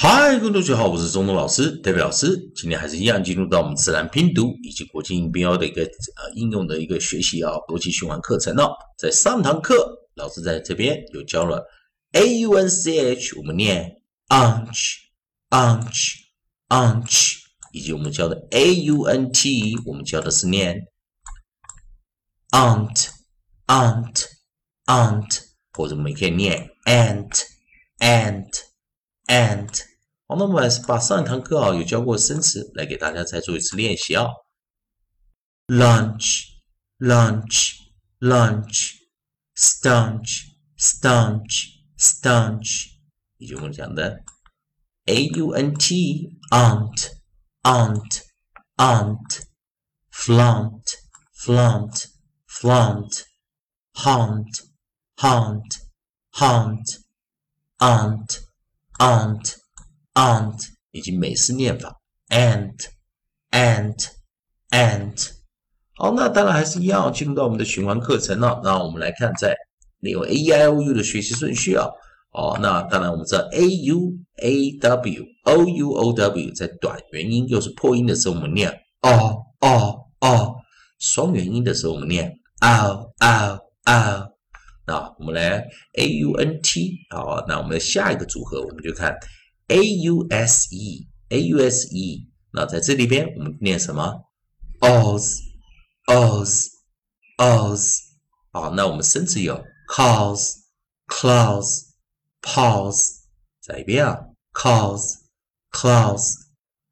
嗨，各位同学好，我是中东老师，代表老师。今天还是一样进入到我们自然拼读以及国际音标的一个呃应用的一个学习啊，国际循环课程哦。在上堂课，老师在这边有教了 a u n c h，我们念 unch，unch，unch，以及我们教的 a u n t，我们教的是念 aunt，aunt，aunt，或者我们可以念 ant，ant，ant。好，那我们把上一堂课啊有教过生词来给大家再做一次练习啊。lunch, lunch, lunch, staunch, staunch, staunch，也就我们讲的 a u n t, aunt, aunt, aunt, flaunt, flaunt, flaunt, hunt，hunt，hunt，aunt, aunt。Aunt 以及美式念法，Aunt，Aunt，Aunt，。好，那当然还是一样，进入到我们的循环课程了。那我们来看，在利用 a e i o u 的学习顺序啊。哦，那当然我们知道 a u a w o u o w 在短元音又是破音的时候，我们念哦哦哦；双元音的时候，我们念 o o o。那我们来 a u n t 好，那我们的下一个组合，我们就看。A u s e a u s e，那在这里边我们念什么？os os os，好，那我们生词有 cause clause pause，再一遍啊，cause clause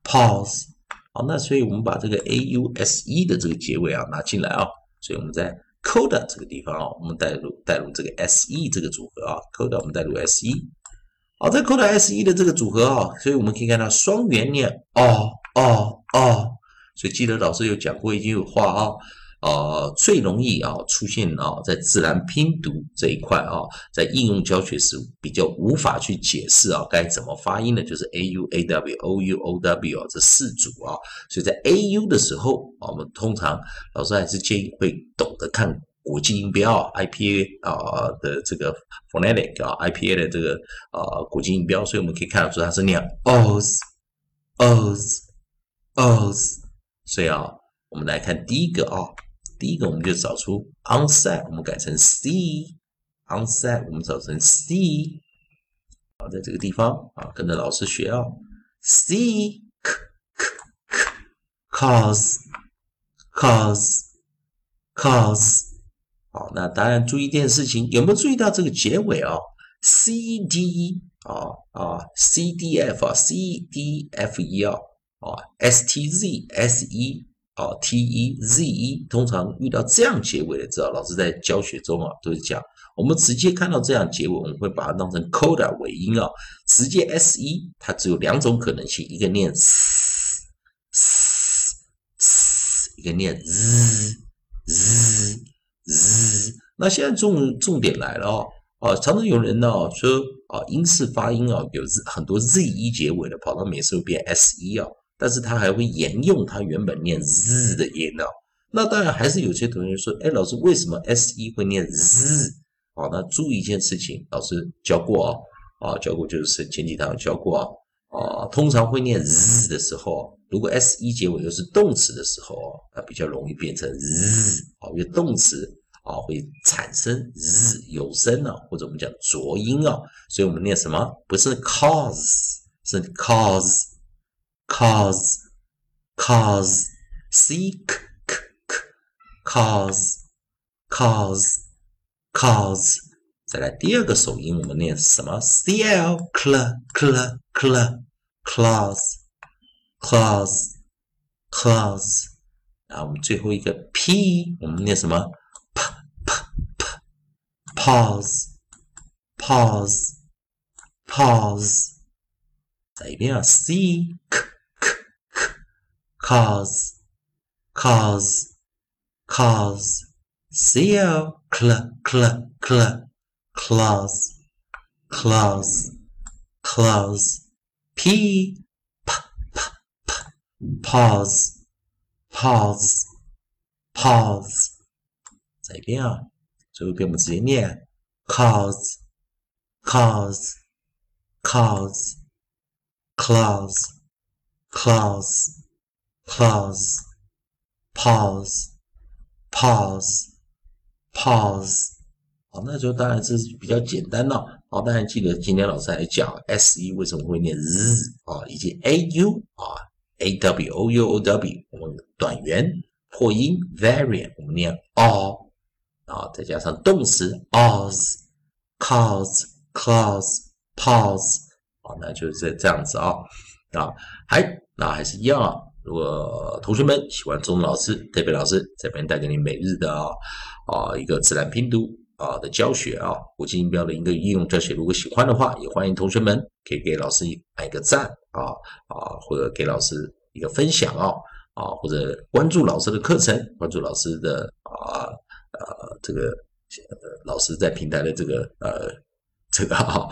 pause，好，那所以我们把这个 a u s e 的这个结尾啊拿进来啊，所以我们在 coda 这个地方啊，我们带入带入这个 s e 这个组合啊，coda 我们带入 s e。好，在扣到 S E 的这个组合啊，所以我们可以看到双元念哦哦哦，所以记得老师有讲过一句话啊，呃，最容易啊出现啊在自然拼读这一块啊，在应用教学时比较无法去解释啊该怎么发音的，就是 A U A W O U O W 啊这四组啊，所以在 A U 的时候，我们通常老师还是建议会懂得看。国际音标 IPA 啊的这个 phonetic 啊 IPA 的这个啊国际音标，所以我们可以看得出它是念 os os os，所以啊，我们来看第一个啊，第一个我们就找出 onset，我们改成 c onset，我们找成 c，好，在这个地方啊，跟着老师学啊，c k k k cause cause cause。好，那当然注意一件事情，有没有注意到这个结尾啊？c d e 啊啊，C D F 啊，C D F E 啊啊，S T Z S E 啊，T E Z E，通常遇到这样结尾的，知道老师在教学中啊都是讲，我们直接看到这样结尾，我们会把它当成 coda 尾音啊，直接 S E，它只有两种可能性，一个念 s s s，一个念 z z。那现在重重点来了哦，啊，常常有人呢说啊，英式发音啊，有很多 z 一结尾的，跑到美式变 s 一啊，但是他还会沿用他原本念 z 的音呢。那当然还是有些同学说，哎，老师为什么 s 一会念 z？啊，那注意一件事情，老师教过啊，啊，教过就是前几堂教过啊，啊，通常会念 z 的时候，如果 s 一结尾又是动词的时候啊，比较容易变成 z，啊，因为动词。啊，会产生日有声啊，或者我们讲浊音啊，所以我们念什么？不是 cause，是 cause，cause，cause，c k k k，cause，cause，cause。再来第二个首音，我们念什么？c l cl cl cl，clause，clause，clause。然后我们最后一个 p，我们念什么 ？pause, pause, pause. 再一遍啊，c k k k cause, cause, cause, cl cl cl cl clause, clause, clause, p p p p pause, pause, pause. 再一遍啊。 最后一遍我们直接念 cause cause cause close, close, close, pause, pause, pause。好，那就当然是比较简单了。好，当然记得今天老师还讲 s e 为什么会念 z 啊，以及 a u 啊，a w o u o w 我们短元破音，varian，我们念 all 啊，再加上动词 pause, cause, close, pause。好，那就是这样子啊啊，还那还是一样啊。如果同学们喜欢中文老师、特别老师这边带给你每日的啊一个自然拼读啊的教学啊，国际音标的一个应用教学，如果喜欢的话，也欢迎同学们可以给老师按一个赞啊啊，或者给老师一个分享啊啊，或者关注老师的课程，关注老师的啊呃这个呃老师在平台的这个呃这个哈。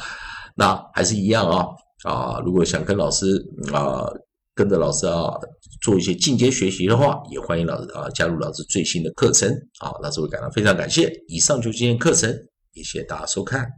那还是一样啊啊！如果想跟老师啊跟着老师啊做一些进阶学习的话，也欢迎老师啊加入老师最新的课程啊，老师会感到非常感谢。以上就是今天课程，谢谢大家收看。